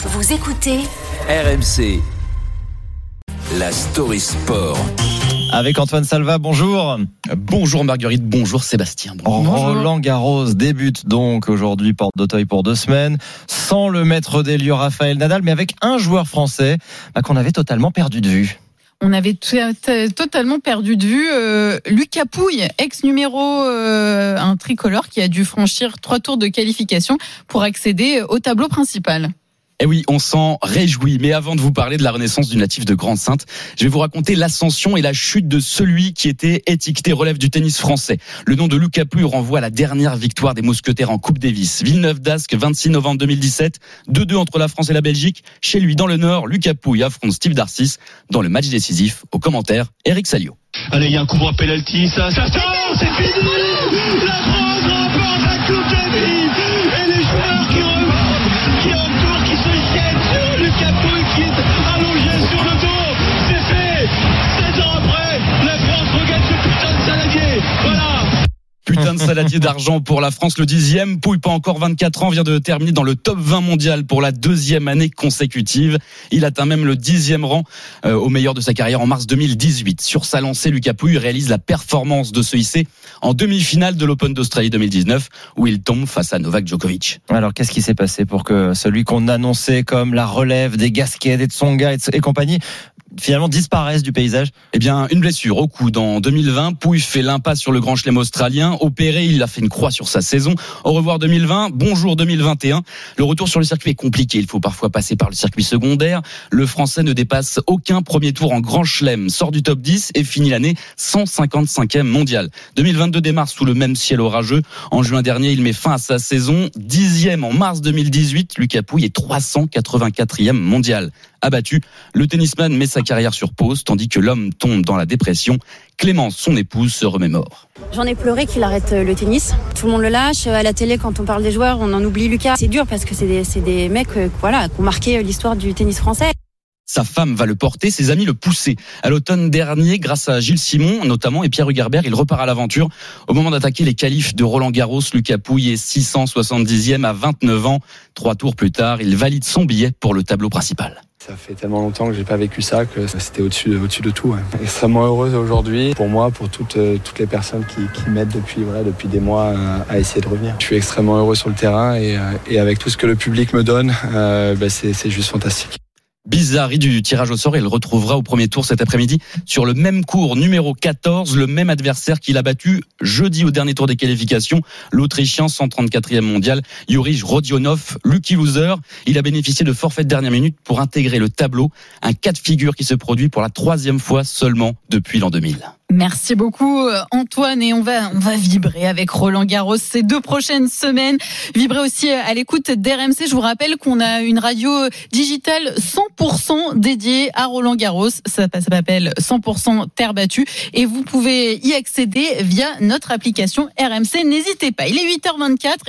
Vous écoutez RMC. La story sport. Avec Antoine Salva, bonjour. Bonjour Marguerite, bonjour Sébastien. Bonjour. Roland Garros débute donc aujourd'hui porte d'Auteuil pour deux semaines, sans le maître des lieux Raphaël Nadal, mais avec un joueur français bah, qu'on avait totalement perdu de vue. On avait totalement perdu de vue euh, Lucas Pouille, ex numéro euh, un tricolore qui a dû franchir trois tours de qualification pour accéder au tableau principal. Eh oui, on s'en réjouit. Mais avant de vous parler de la renaissance du natif de Grande-Sainte, je vais vous raconter l'ascension et la chute de celui qui était étiqueté relève du tennis français. Le nom de Lucas Pouille renvoie à la dernière victoire des Mousquetaires en Coupe Davis. Villeneuve d'Ascq, 26 novembre 2017. 2-2 entre la France et la Belgique. Chez lui, dans le Nord, Lucas Pouille affronte Steve Darcis dans le match décisif. Au commentaire, Eric Salio. Allez, il y a un coup de penalty, ça, ça, c'est fini La France remporte la Coupe Davis Saladier d'argent pour la France, le dixième. Pouille, pas encore 24 ans, vient de terminer dans le top 20 mondial pour la deuxième année consécutive. Il atteint même le dixième rang euh, au meilleur de sa carrière en mars 2018. Sur sa lancée, Lucas Pouille réalise la performance de ce IC en demi-finale de l'Open d'Australie 2019 où il tombe face à Novak Djokovic. Alors qu'est-ce qui s'est passé pour que celui qu'on annonçait comme la relève des Gasquet, des Tsonga et compagnie finalement disparaissent du paysage Eh bien, une blessure au coude en 2020. Pouille fait l'impasse sur le Grand Chelem australien. Opéré, il a fait une croix sur sa saison. Au revoir 2020, bonjour 2021. Le retour sur le circuit est compliqué. Il faut parfois passer par le circuit secondaire. Le Français ne dépasse aucun premier tour en Grand Chelem, sort du top 10 et finit l'année 155e mondial. 2022 démarre sous le même ciel orageux. En juin dernier, il met fin à sa saison. Dixième en mars 2018, Lucas Pouille est 384e mondial abattu. Le tennisman met sa carrière sur pause tandis que l'homme tombe dans la dépression. Clémence, son épouse, se remémore. J'en ai pleuré qu'il arrête le tennis. Tout le monde le lâche. À la télé, quand on parle des joueurs, on en oublie Lucas. C'est dur parce que c'est des, des, mecs voilà, qui ont marqué l'histoire du tennis français. Sa femme va le porter, ses amis le pousser. À l'automne dernier, grâce à Gilles Simon notamment et Pierre Hugerbert, il repart à l'aventure. Au moment d'attaquer les qualifs de Roland Garros, Lucas Pouille est 670e à 29 ans. Trois tours plus tard, il valide son billet pour le tableau principal. Ça fait tellement longtemps que j'ai pas vécu ça que c'était au-dessus de, au-dessus de tout. Extrêmement heureuse aujourd'hui pour moi, pour toutes, toutes les personnes qui, qui m'aident depuis, voilà, depuis des mois à, à, essayer de revenir. Je suis extrêmement heureux sur le terrain et, et avec tout ce que le public me donne, euh, bah c'est juste fantastique bizarrerie du tirage au sort. Il retrouvera au premier tour cet après-midi sur le même cours numéro 14, le même adversaire qu'il a battu jeudi au dernier tour des qualifications, l'Autrichien 134e mondial, Yuri Rodionov, lucky loser. Il a bénéficié de forfait de dernière minute pour intégrer le tableau, un cas de figure qui se produit pour la troisième fois seulement depuis l'an 2000. Merci beaucoup Antoine et on va on va vibrer avec Roland Garros ces deux prochaines semaines. Vibrer aussi à l'écoute d'RMC. Je vous rappelle qu'on a une radio digitale 100% dédiée à Roland Garros. Ça, ça s'appelle 100% terre battue et vous pouvez y accéder via notre application RMC. N'hésitez pas. Il est 8h24.